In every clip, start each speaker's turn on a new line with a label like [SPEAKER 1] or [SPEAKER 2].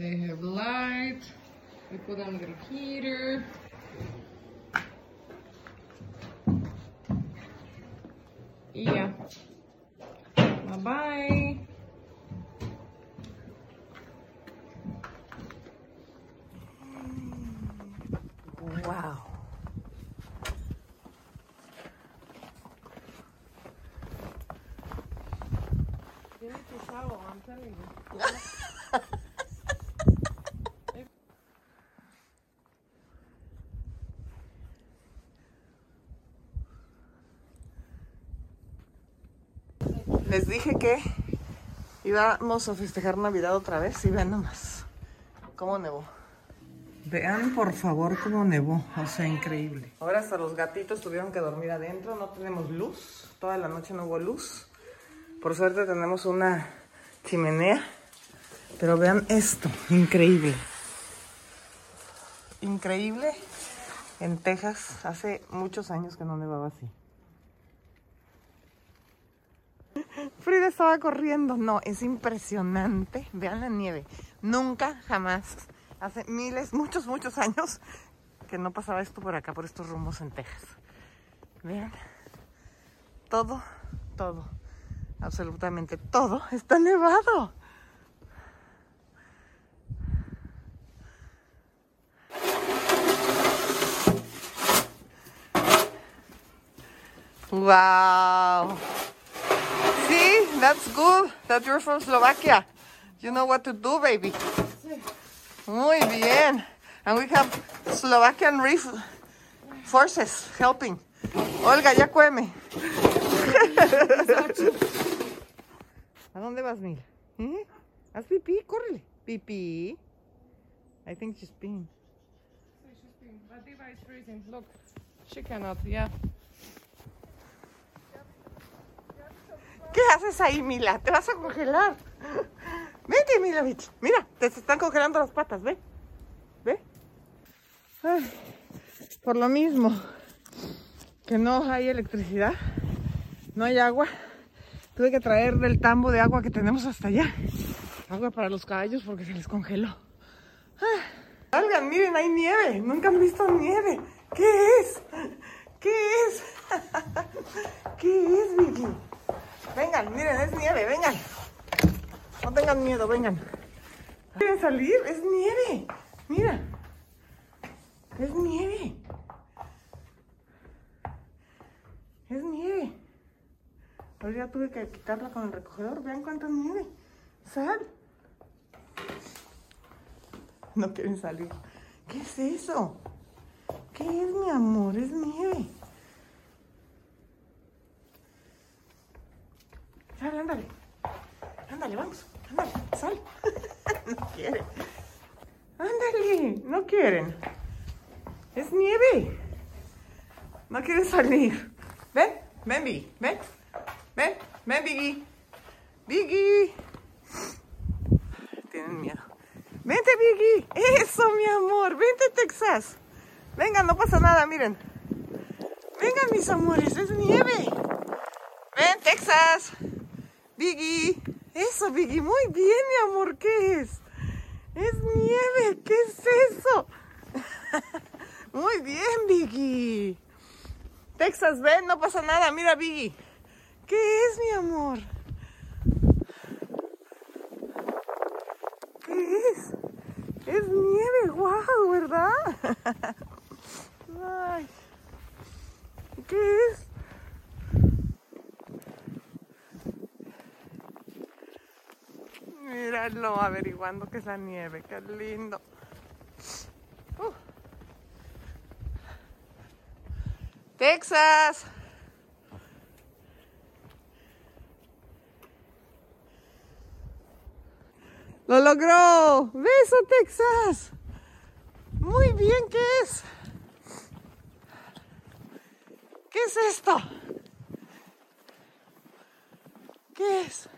[SPEAKER 1] They have light. We put on the heater. Yeah. Bye bye.
[SPEAKER 2] Wow.
[SPEAKER 1] You need to shower, I'm telling you.
[SPEAKER 2] Les dije que íbamos a festejar Navidad otra vez y vean nomás cómo nevó. Vean por favor cómo nevó, o sea, increíble. Ahora hasta los gatitos tuvieron que dormir adentro, no tenemos luz, toda la noche no hubo luz. Por suerte tenemos una chimenea, pero vean esto, increíble. Increíble. En Texas hace muchos años que no nevaba así. Frida estaba corriendo. No, es impresionante. Vean la nieve. Nunca, jamás, hace miles, muchos, muchos años que no pasaba esto por acá, por estos rumbos en Texas. Vean. Todo, todo, absolutamente todo está nevado. Wow. That's good that you're from Slovakia. You know what to do, baby. Muy bien. And we have Slovakian Reef forces helping. Olga, ya cueme. ¿A dónde vas, Mil? ¿Eh? Haz pipí, córrele. Pipí. I think she's peeing.
[SPEAKER 1] But Diva is freezing. Look, she cannot. Yeah.
[SPEAKER 2] ¿Qué haces ahí, Mila? Te vas a congelar. Vete, Milovich. Mira, te están congelando las patas, ¿ve? ¿Ve? Por lo mismo que no hay electricidad, no hay agua, tuve que traer del tambo de agua que tenemos hasta allá. Agua para los caballos porque se les congeló. Salgan, miren, hay nieve. Nunca han visto nieve. ¿Qué es? ¿Qué es? ¿Qué es, Vicky? Vengan, miren, es nieve, vengan. No tengan miedo, vengan. ¿Quieren salir? Es nieve. Mira. Es nieve. Es nieve. Pero ya tuve que quitarla con el recogedor. Vean cuánta nieve. Sal. No quieren salir. ¿Qué es eso? ¿Qué es, mi amor? Es nieve. Sal, ándale. Ándale, vamos. Ándale, sal. no quieren. Ándale, no quieren. Es nieve. No quieren salir. Ven, ven, Biggie. Ven. Ven, ven, Biggie. Biggie. Tienen miedo. Vente, Biggie. Eso, mi amor. Vente, Texas. Vengan, no pasa nada, miren. Vengan, mis amores, es nieve. Ven, Texas. Biggie. Eso, Biggie. Muy bien, mi amor. ¿Qué es? Es nieve. ¿Qué es eso? Muy bien, Biggie. Texas, ven, no pasa nada. Mira, Biggie. ¿Qué es, mi amor? ¿Qué es? Es nieve, wow, ¿verdad? ¿Qué es? Míralo averiguando qué es la nieve, qué lindo. Uh. Texas. Lo logró. Beso, Texas. Muy bien, ¿qué es? ¿Qué es esto? ¿Qué es?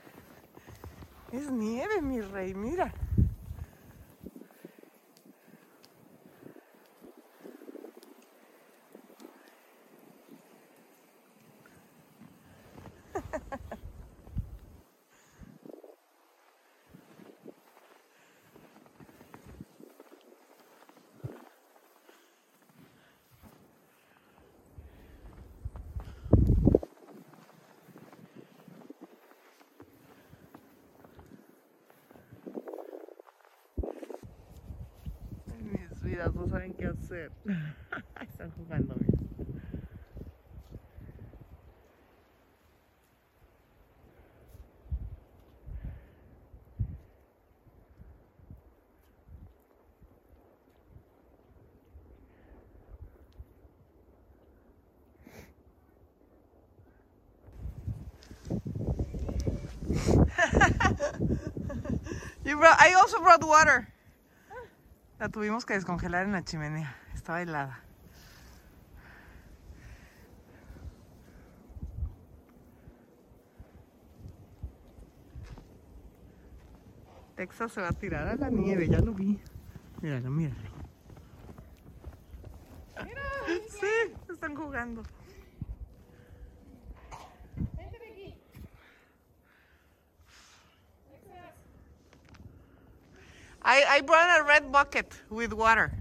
[SPEAKER 2] Es nieve, mi rey, mira. Perdidas, no saben qué hacer. Están jugando. I also brought water. La tuvimos que descongelar en la chimenea. Estaba helada. Texas se va a tirar a la nieve, ya lo vi. Míralo, míralo. Sí, están jugando. I, I brought a red bucket with water.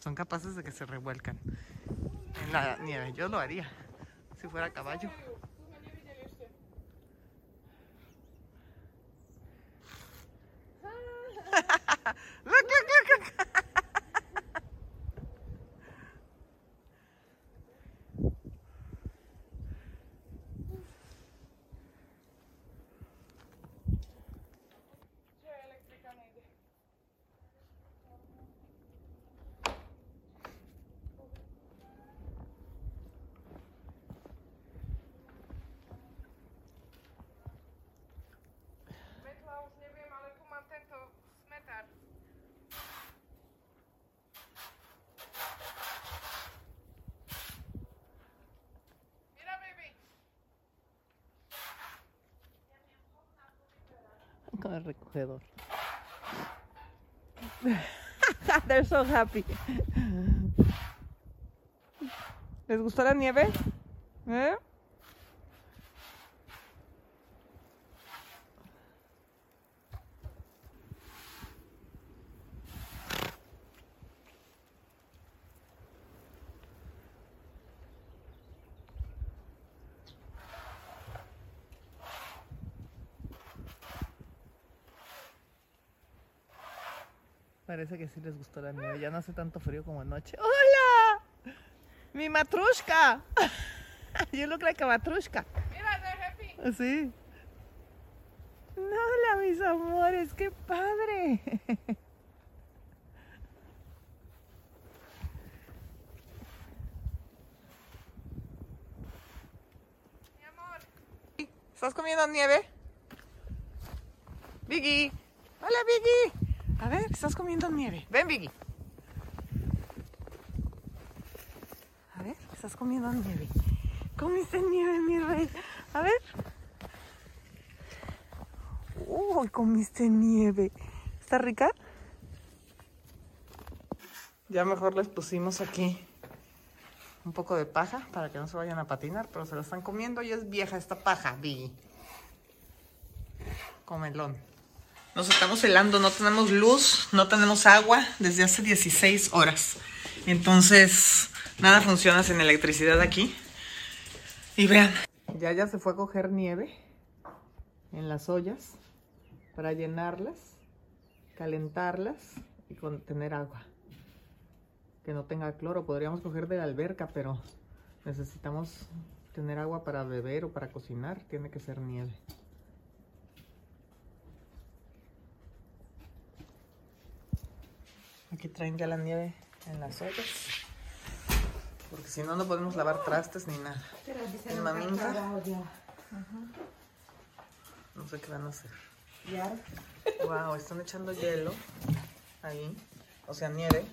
[SPEAKER 2] Son capaces de que se revuelcan en la nieve. Yo lo haría si fuera caballo. Look, El recogedor. They're so happy. ¿Les gustó la nieve? ¿Eh? Parece que sí les gustó la nieve. Ya no hace tanto frío como anoche. ¡Hola! ¡Mi matrushka! You look like a matrushka.
[SPEAKER 1] Mira.
[SPEAKER 2] Sí. Hola, mis amores. ¡Qué padre!
[SPEAKER 1] Mi amor.
[SPEAKER 2] ¿Estás comiendo nieve? Biggie. Hola, Biggie. A ver, estás comiendo nieve. Ven, Biggie. A ver, estás comiendo nieve. ¿Comiste nieve, mi rey? A ver. Uy, comiste nieve. ¿Está rica? Ya mejor les pusimos aquí un poco de paja para que no se vayan a patinar, pero se la están comiendo y es vieja esta paja, Biggie. Comelón. Nos estamos helando, no tenemos luz, no tenemos agua desde hace 16 horas. Entonces, nada funciona sin electricidad aquí. Y vean. Ya ya se fue a coger nieve en las ollas para llenarlas, calentarlas y contener agua. Que no tenga cloro, podríamos coger de la alberca, pero necesitamos tener agua para beber o para cocinar, tiene que ser nieve. Aquí traen ya la nieve en las ollas. Porque si no, no podemos lavar trastes ni nada. En Maminka. No sé qué van a hacer. Wow, están echando hielo ahí. O sea, nieve.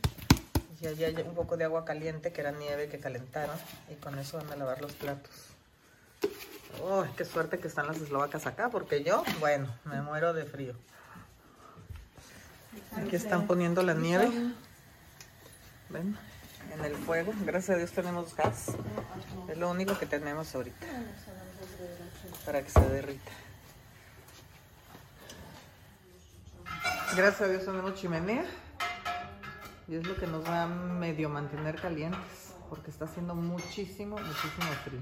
[SPEAKER 2] Y allá hay un poco de agua caliente que era nieve que calentaron. Y con eso van a lavar los platos. Oh, qué suerte que están las eslovacas acá, porque yo, bueno, me muero de frío. Aquí están poniendo la nieve. ¿Ven? En el fuego. Gracias a Dios tenemos gas. Es lo único que tenemos ahorita. Para que se derrita. Gracias a Dios tenemos chimenea. Y es lo que nos va a medio mantener calientes. Porque está haciendo muchísimo, muchísimo frío.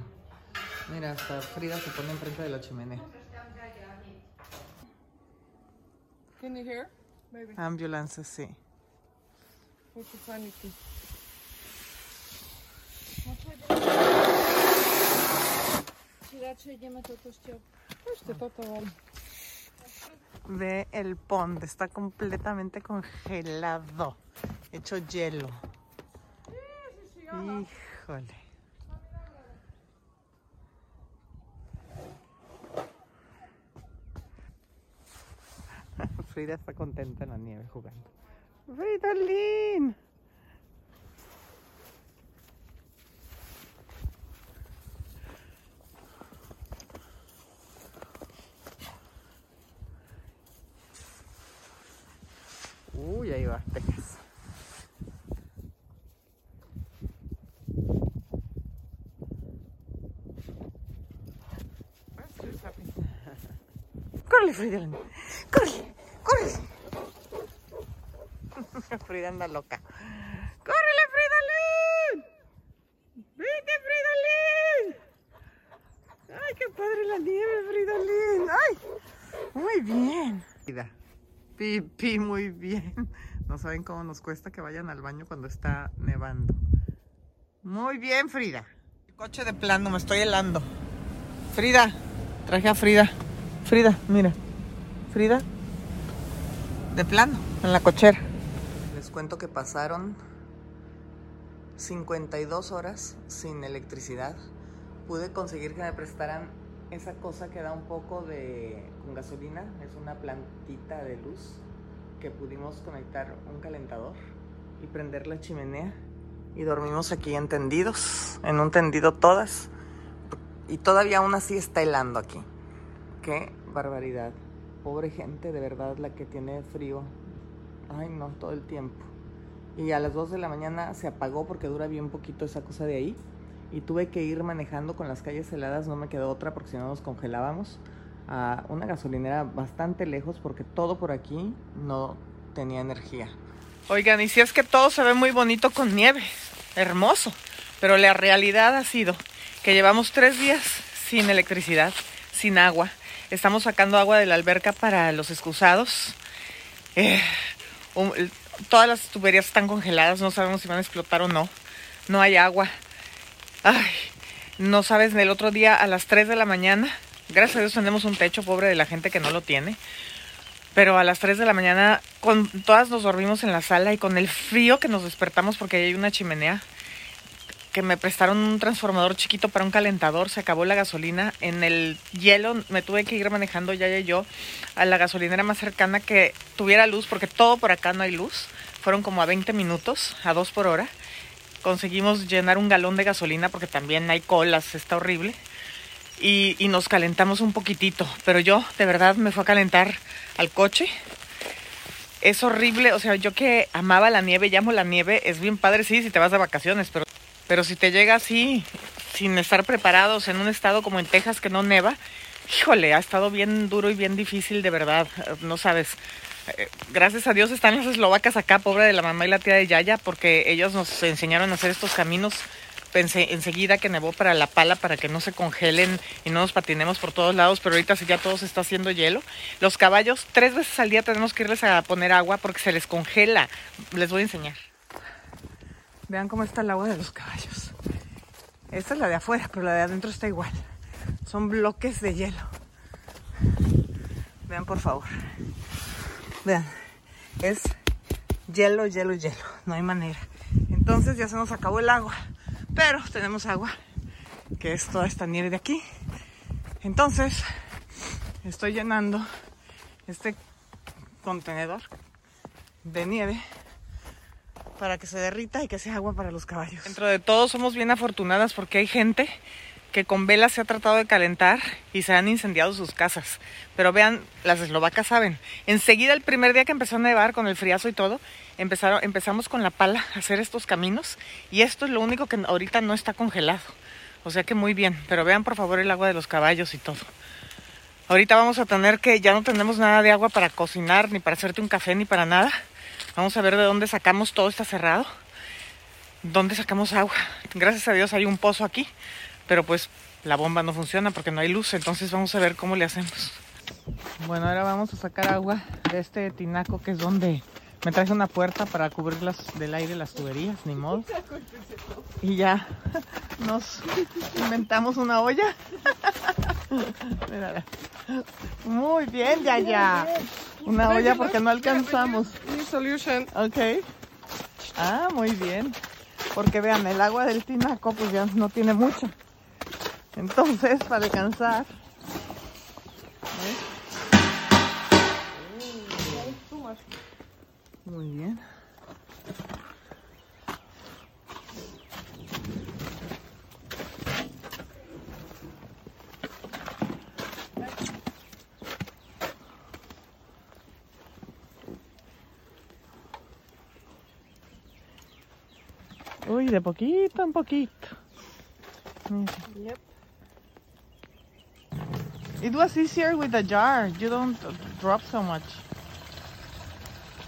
[SPEAKER 2] Mira, hasta Frida se pone enfrente de la chimenea.
[SPEAKER 1] Can you hear? Maybe.
[SPEAKER 2] Ambulance, sí. Ve el pond, está completamente congelado, hecho hielo. Híjole. Frida está contenta en la nieve jugando. ¡Fridolin! Uy, ahí va, Texas. ¡Córrele, Frida! ¡Córrele! ¡Córrele! Frida anda loca. ¡Córrele, Fridolin! ¡Vete, Fridolin! ¡Ay, qué padre la nieve, Fridolin! ¡Ay! Muy bien. Frida. Pipi, muy bien. No saben cómo nos cuesta que vayan al baño cuando está nevando. Muy bien, Frida. El coche de plano, me estoy helando. Frida, traje a Frida. Frida, mira. Frida, de plano, en la cochera. Cuento que pasaron 52 horas sin electricidad. Pude conseguir que me prestaran esa cosa que da un poco de gasolina, es una plantita de luz que pudimos conectar un calentador y prender la chimenea y dormimos aquí entendidos, en un tendido todas y todavía aún así está helando aquí. Qué barbaridad. Pobre gente, de verdad, la que tiene frío. Ay, no, todo el tiempo. Y a las 2 de la mañana se apagó porque dura bien poquito esa cosa de ahí y tuve que ir manejando con las calles heladas, no me quedó otra porque si no nos congelábamos, a una gasolinera bastante lejos porque todo por aquí no tenía energía. Oigan, y si es que todo se ve muy bonito con nieve, hermoso, pero la realidad ha sido que llevamos tres días sin electricidad, sin agua, estamos sacando agua de la alberca para los excusados. Eh, todas las tuberías están congeladas, no sabemos si van a explotar o no. No hay agua. Ay, no sabes, el otro día a las 3 de la mañana, gracias a Dios tenemos un techo pobre de la gente que no lo tiene, pero a las 3 de la mañana con todas nos dormimos en la sala y con el frío que nos despertamos porque hay una chimenea que me prestaron un transformador chiquito para un calentador, se acabó la gasolina, en el hielo me tuve que ir manejando ya y yo a la gasolinera más cercana que tuviera luz, porque todo por acá no hay luz, fueron como a 20 minutos, a 2 por hora, conseguimos llenar un galón de gasolina porque también hay colas, está horrible. Y, y, nos calentamos un poquitito, pero yo de verdad me fui a calentar al coche. Es horrible, o sea, yo que amaba la nieve, llamo la nieve, es bien padre, sí, si te vas de vacaciones, pero, pero si te llega así, sin estar preparados, en un estado como en Texas que no neva, híjole, ha estado bien duro y bien difícil, de verdad, no sabes gracias a Dios están las eslovacas acá, pobre de la mamá y la tía de Yaya, porque ellos nos enseñaron a hacer estos caminos. Pensé enseguida que nevó para la pala para que no se congelen y no nos patinemos por todos lados, pero ahorita sí ya todo se está haciendo hielo. Los caballos, tres veces al día tenemos que irles a poner agua porque se les congela. Les voy a enseñar. Vean cómo está el agua de los caballos. Esta es la de afuera, pero la de adentro está igual. Son bloques de hielo. Vean por favor. Vean, es hielo, hielo, hielo. No hay manera. Entonces ya se nos acabó el agua. Pero tenemos agua, que es toda esta nieve de aquí. Entonces, estoy llenando este contenedor de nieve para que se derrita y que sea agua para los caballos. Dentro de todo somos bien afortunadas porque hay gente que con velas se ha tratado de calentar y se han incendiado sus casas. Pero vean, las eslovacas saben. Enseguida, el primer día que empezó a nevar con el friazo y todo, empezaron, empezamos con la pala a hacer estos caminos y esto es lo único que ahorita no está congelado. O sea que muy bien, pero vean por favor el agua de los caballos y todo. Ahorita vamos a tener que, ya no tenemos nada de agua para cocinar, ni para hacerte un café, ni para nada. Vamos a ver de dónde sacamos, todo está cerrado. ¿Dónde sacamos agua? Gracias a Dios hay un pozo aquí, pero pues la bomba no funciona porque no hay luz, entonces vamos a ver cómo le hacemos. Bueno, ahora vamos a sacar agua de este tinaco que es donde me traje una puerta para cubrir las, del aire las tuberías, ni modo. Y ya nos inventamos una olla. Muy bien, ya, ya. Una olla porque no alcanzamos.
[SPEAKER 1] Solution.
[SPEAKER 2] Ok. Ah, muy bien. Porque vean, el agua del tinaco pues ya no tiene mucha. Entonces, para alcanzar. ¿ves? Muy bien. Uy, de poquito en poquito.
[SPEAKER 1] Yep.
[SPEAKER 2] It was easier with the jar. You don't drop so much.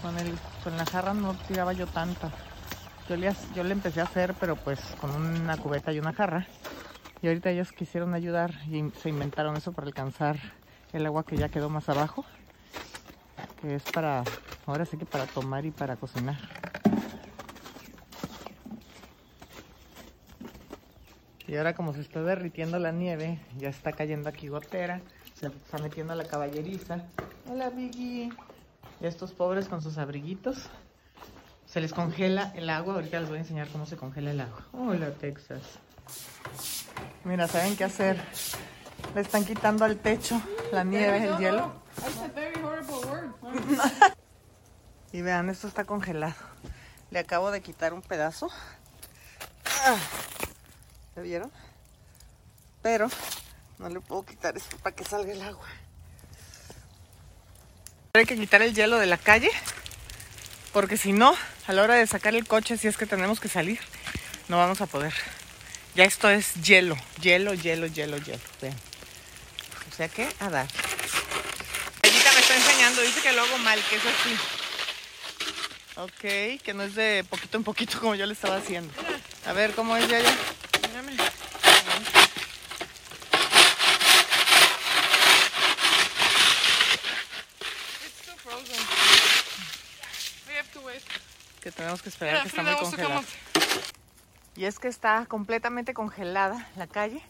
[SPEAKER 2] Con, el, con la jarra no tiraba yo tanta. Yo le, yo le empecé a hacer, pero pues con una cubeta y una jarra. Y ahorita ellos quisieron ayudar y se inventaron eso para alcanzar el agua que ya quedó más abajo. Que es para, ahora sí que para tomar y para cocinar. Y ahora como se está derritiendo la nieve, ya está cayendo aquí gotera, se está metiendo la caballeriza. Hola Vicky. Y estos pobres con sus abriguitos. Se les congela el agua. Ahorita les voy a enseñar cómo se congela el agua. Hola Texas. Mira, ¿saben qué hacer? Le están quitando al techo la nieve, el hielo.
[SPEAKER 1] That's a very horrible word.
[SPEAKER 2] Y vean, esto está congelado. Le acabo de quitar un pedazo. ¿Ya vieron? Pero no le puedo quitar esto para que salga el agua. Hay que quitar el hielo de la calle. Porque si no, a la hora de sacar el coche, si es que tenemos que salir, no vamos a poder. Ya esto es hielo, hielo, hielo, hielo, hielo. O sea que a dar. Ayita me está enseñando, dice que lo hago mal, que es así. Ok, que no es de poquito en poquito como yo le estaba haciendo. A ver, ¿cómo es ya ya? Tenemos que esperar que está muy
[SPEAKER 1] up.
[SPEAKER 2] Y es que está completamente congelada la calle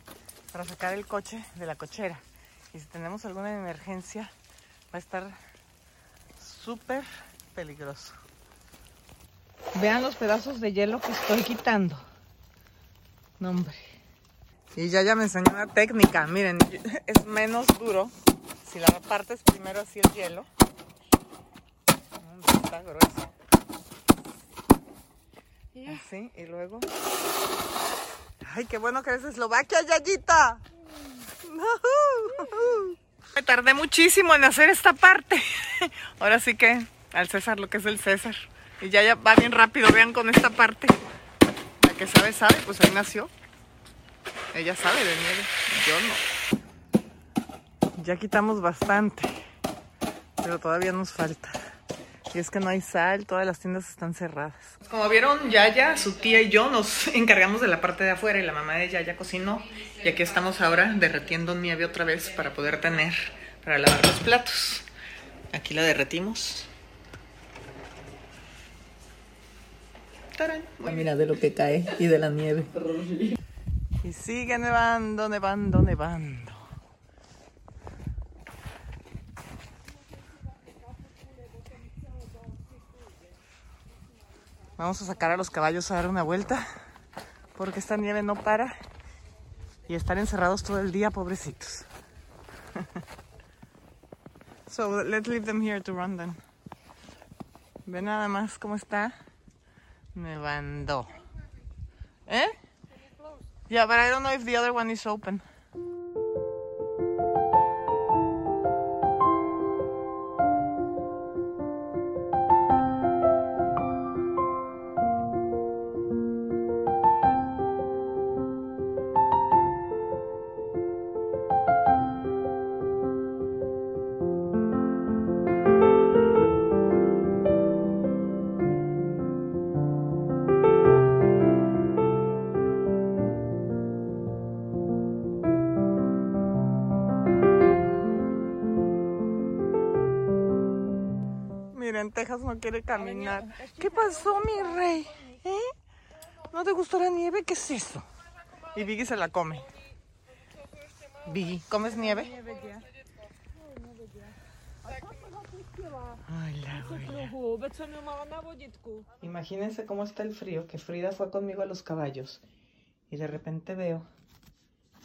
[SPEAKER 2] para sacar el coche de la cochera. Y si tenemos alguna emergencia, va a estar súper peligroso. Vean los pedazos de hielo que estoy quitando. No, hombre. Y ya ya me enseñó una técnica. Miren, es menos duro. Si la partes primero así el hielo. Hombre, Está grueso.
[SPEAKER 1] Yeah.
[SPEAKER 2] Así, y luego. Ay, qué bueno que de Eslovaquia, Yayita. Me tardé muchísimo en hacer esta parte. Ahora sí que al César lo que es el César. Y ya, ya va bien rápido, vean con esta parte. La que sabe, sabe, pues ahí nació. Ella sabe de nieve, yo no. Ya quitamos bastante, pero todavía nos falta. Y es que no hay sal, todas las tiendas están cerradas. Como vieron, Yaya, su tía y yo nos encargamos de la parte de afuera y la mamá de Yaya cocinó. Y aquí estamos ahora derretiendo nieve otra vez para poder tener, para lavar los platos. Aquí la derretimos. ¡Tarán! Mira de lo que cae y de la nieve. Y sigue nevando, nevando, nevando. Vamos a sacar a los caballos a dar una vuelta porque esta nieve no para y están encerrados todo el día, pobrecitos. so let's leave them here to run then. Ve nada más cómo está nevando. ¿Eh? Yeah, but I don't know if the other one is open. En Texas no quiere caminar. ¿Qué pasó, mi rey? ¿Eh? ¿No te gustó la nieve? ¿Qué es eso? Y Vicky se la come. Vicky, ¿comes nieve? Hola, hola. Imagínense cómo está el frío, que Frida fue conmigo a los caballos y de repente veo,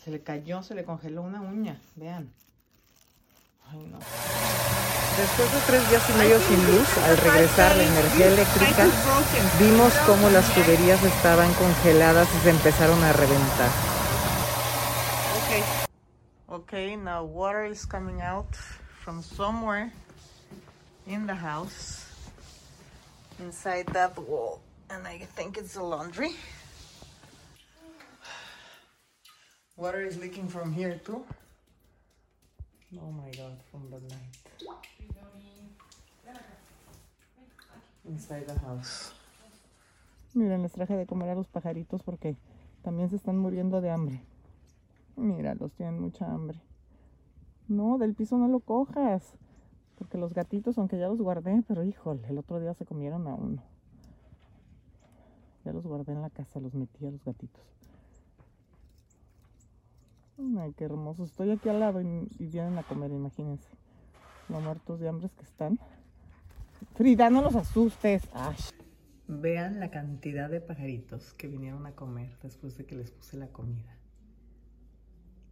[SPEAKER 2] se le cayó, se le congeló una uña, vean. Ay, no. Después de tres días y medio sin luz, al regresar la energía eléctrica, vimos cómo las tuberías estaban congeladas y se empezaron a reventar. Okay. Okay, now water is coming out from somewhere in the house inside that wall and I think it's the laundry. Water is leaking from here too. Oh my god, from the night. Inside les traje de comer a los pajaritos porque también se están muriendo de hambre. Míralos, tienen mucha hambre. No, del piso no lo cojas. Porque los gatitos, aunque ya los guardé, pero híjole, el otro día se comieron a uno. Ya los guardé en la casa, los metí a los gatitos. Ay, qué hermoso. Estoy aquí al lado y, vienen a comer, imagínense. Los muertos de hambre que están. Frida, no los asustes. Vean la cantidad de pajaritos que vinieron a comer después de que les puse la comida.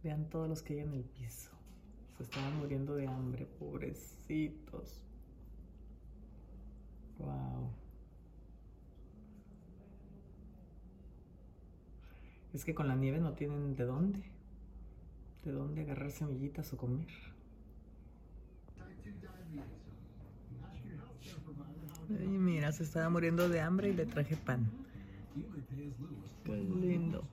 [SPEAKER 2] Vean todos los que hay en el piso. Se estaban muriendo de hambre, pobrecitos. Wow. Es que con la nieve no tienen de dónde. De dónde agarrar semillitas o comer. Ay, mira, se estaba muriendo de hambre y le traje pan. Lindo.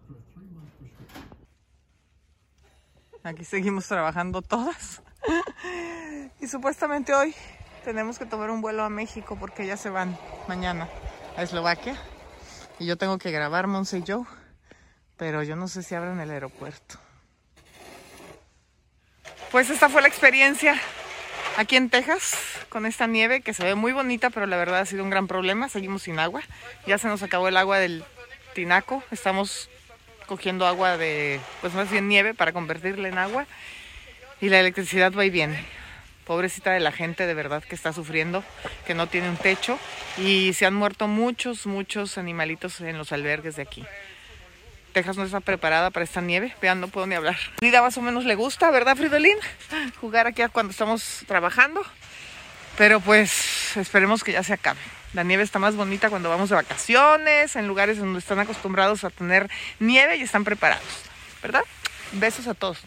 [SPEAKER 2] Aquí seguimos trabajando todas. Y supuestamente hoy tenemos que tomar un vuelo a México porque ya se van mañana a Eslovaquia. Y yo tengo que grabar Monse y Joe. Pero yo no sé si abren el aeropuerto. Pues esta fue la experiencia aquí en Texas con esta nieve que se ve muy bonita, pero la verdad ha sido un gran problema. Seguimos sin agua. Ya se nos acabó el agua del tinaco. Estamos cogiendo agua de, pues más bien nieve para convertirla en agua. Y la electricidad va y viene. Pobrecita de la gente de verdad que está sufriendo, que no tiene un techo. Y se han muerto muchos, muchos animalitos en los albergues de aquí. Texas no está preparada para esta nieve. Vean, no puedo ni hablar. Frida más o menos le gusta, ¿verdad, Fridolín? Jugar aquí cuando estamos trabajando. Pero pues esperemos que ya se acabe. La nieve está más bonita cuando vamos de vacaciones, en lugares donde están acostumbrados a tener nieve y están preparados, ¿verdad? Besos a todos.